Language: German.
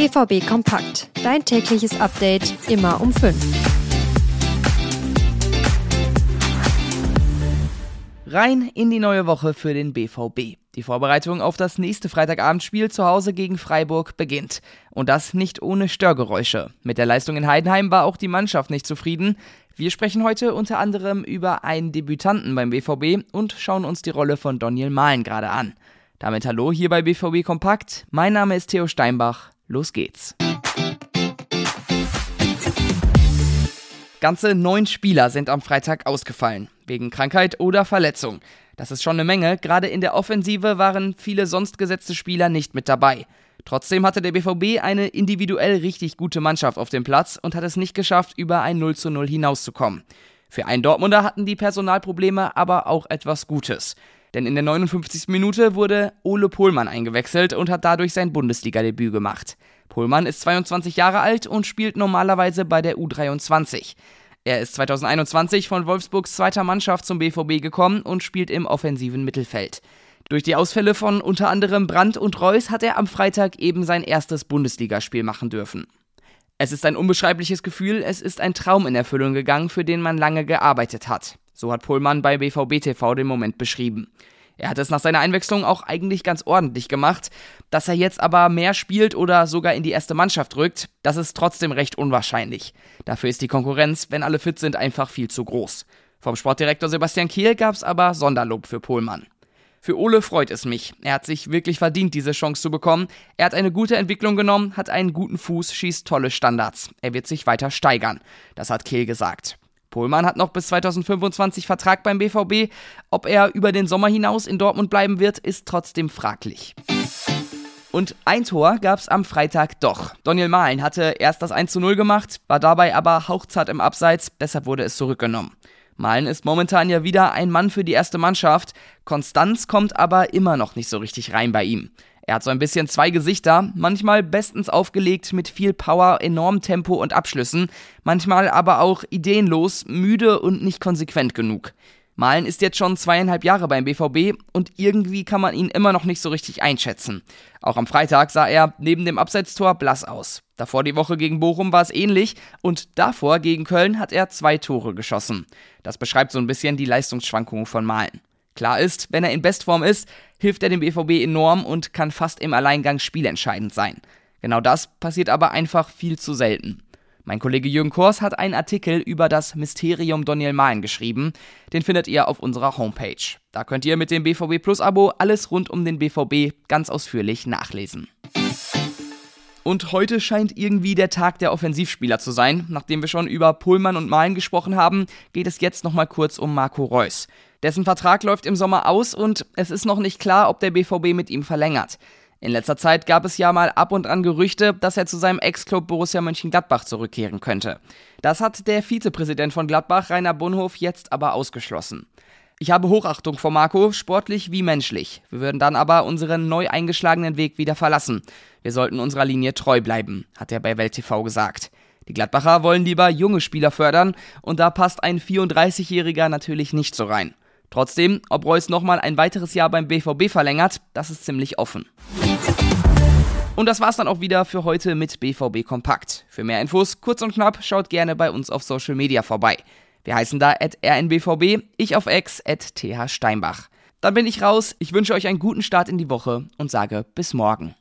BVB Kompakt. Dein tägliches Update immer um 5. Rein in die neue Woche für den BVB. Die Vorbereitung auf das nächste Freitagabendspiel zu Hause gegen Freiburg beginnt. Und das nicht ohne Störgeräusche. Mit der Leistung in Heidenheim war auch die Mannschaft nicht zufrieden. Wir sprechen heute unter anderem über einen Debütanten beim BVB und schauen uns die Rolle von Daniel Mahlen gerade an. Damit hallo hier bei BVB Kompakt. Mein Name ist Theo Steinbach. Los geht's. Ganze neun Spieler sind am Freitag ausgefallen, wegen Krankheit oder Verletzung. Das ist schon eine Menge, gerade in der Offensive waren viele sonst gesetzte Spieler nicht mit dabei. Trotzdem hatte der BVB eine individuell richtig gute Mannschaft auf dem Platz und hat es nicht geschafft, über ein 0 zu 0 hinauszukommen. Für einen Dortmunder hatten die Personalprobleme aber auch etwas Gutes. Denn in der 59. Minute wurde Ole Pohlmann eingewechselt und hat dadurch sein Bundesliga-Debüt gemacht. Pohlmann ist 22 Jahre alt und spielt normalerweise bei der U23. Er ist 2021 von Wolfsburgs zweiter Mannschaft zum BVB gekommen und spielt im offensiven Mittelfeld. Durch die Ausfälle von unter anderem Brandt und Reus hat er am Freitag eben sein erstes Bundesligaspiel machen dürfen. Es ist ein unbeschreibliches Gefühl, es ist ein Traum in Erfüllung gegangen, für den man lange gearbeitet hat. So hat Pohlmann bei BVB TV den Moment beschrieben. Er hat es nach seiner Einwechslung auch eigentlich ganz ordentlich gemacht. Dass er jetzt aber mehr spielt oder sogar in die erste Mannschaft rückt, das ist trotzdem recht unwahrscheinlich. Dafür ist die Konkurrenz, wenn alle fit sind, einfach viel zu groß. Vom Sportdirektor Sebastian Kehl gab es aber Sonderlob für Pohlmann. Für Ole freut es mich. Er hat sich wirklich verdient, diese Chance zu bekommen. Er hat eine gute Entwicklung genommen, hat einen guten Fuß, schießt tolle Standards. Er wird sich weiter steigern. Das hat Kehl gesagt. Pohlmann hat noch bis 2025 Vertrag beim BVB. Ob er über den Sommer hinaus in Dortmund bleiben wird, ist trotzdem fraglich. Und ein Tor gab es am Freitag doch. Daniel Mahlen hatte erst das 1 zu 0 gemacht, war dabei aber hauchzart im Abseits, deshalb wurde es zurückgenommen. Malen ist momentan ja wieder ein Mann für die erste Mannschaft. Konstanz kommt aber immer noch nicht so richtig rein bei ihm. Er hat so ein bisschen zwei Gesichter, manchmal bestens aufgelegt mit viel Power, enormem Tempo und Abschlüssen, manchmal aber auch ideenlos, müde und nicht konsequent genug. Malen ist jetzt schon zweieinhalb Jahre beim BVB und irgendwie kann man ihn immer noch nicht so richtig einschätzen. Auch am Freitag sah er neben dem Abseitstor blass aus. Davor die Woche gegen Bochum war es ähnlich und davor gegen Köln hat er zwei Tore geschossen. Das beschreibt so ein bisschen die Leistungsschwankungen von Malen. Klar ist, wenn er in Bestform ist, hilft er dem BVB enorm und kann fast im Alleingang spielentscheidend sein. Genau das passiert aber einfach viel zu selten. Mein Kollege Jürgen Kors hat einen Artikel über das Mysterium Daniel Mahlen geschrieben. Den findet ihr auf unserer Homepage. Da könnt ihr mit dem BVB Plus Abo alles rund um den BVB ganz ausführlich nachlesen. Und heute scheint irgendwie der Tag der Offensivspieler zu sein. Nachdem wir schon über Pullmann und Mahlen gesprochen haben, geht es jetzt nochmal kurz um Marco Reus. Dessen Vertrag läuft im Sommer aus und es ist noch nicht klar, ob der BVB mit ihm verlängert. In letzter Zeit gab es ja mal ab und an Gerüchte, dass er zu seinem Ex-Club Borussia Mönchengladbach zurückkehren könnte. Das hat der Vizepräsident von Gladbach, Rainer Bonhof, jetzt aber ausgeschlossen. Ich habe Hochachtung vor Marco, sportlich wie menschlich. Wir würden dann aber unseren neu eingeschlagenen Weg wieder verlassen. Wir sollten unserer Linie treu bleiben, hat er bei Welt TV gesagt. Die Gladbacher wollen lieber junge Spieler fördern und da passt ein 34-Jähriger natürlich nicht so rein. Trotzdem, ob Reus nochmal ein weiteres Jahr beim BVB verlängert, das ist ziemlich offen. Und das war's dann auch wieder für heute mit BVB Kompakt. Für mehr Infos, kurz und knapp, schaut gerne bei uns auf Social Media vorbei. Wir heißen da at rnbvb, ich auf X at thsteinbach. Dann bin ich raus, ich wünsche euch einen guten Start in die Woche und sage bis morgen.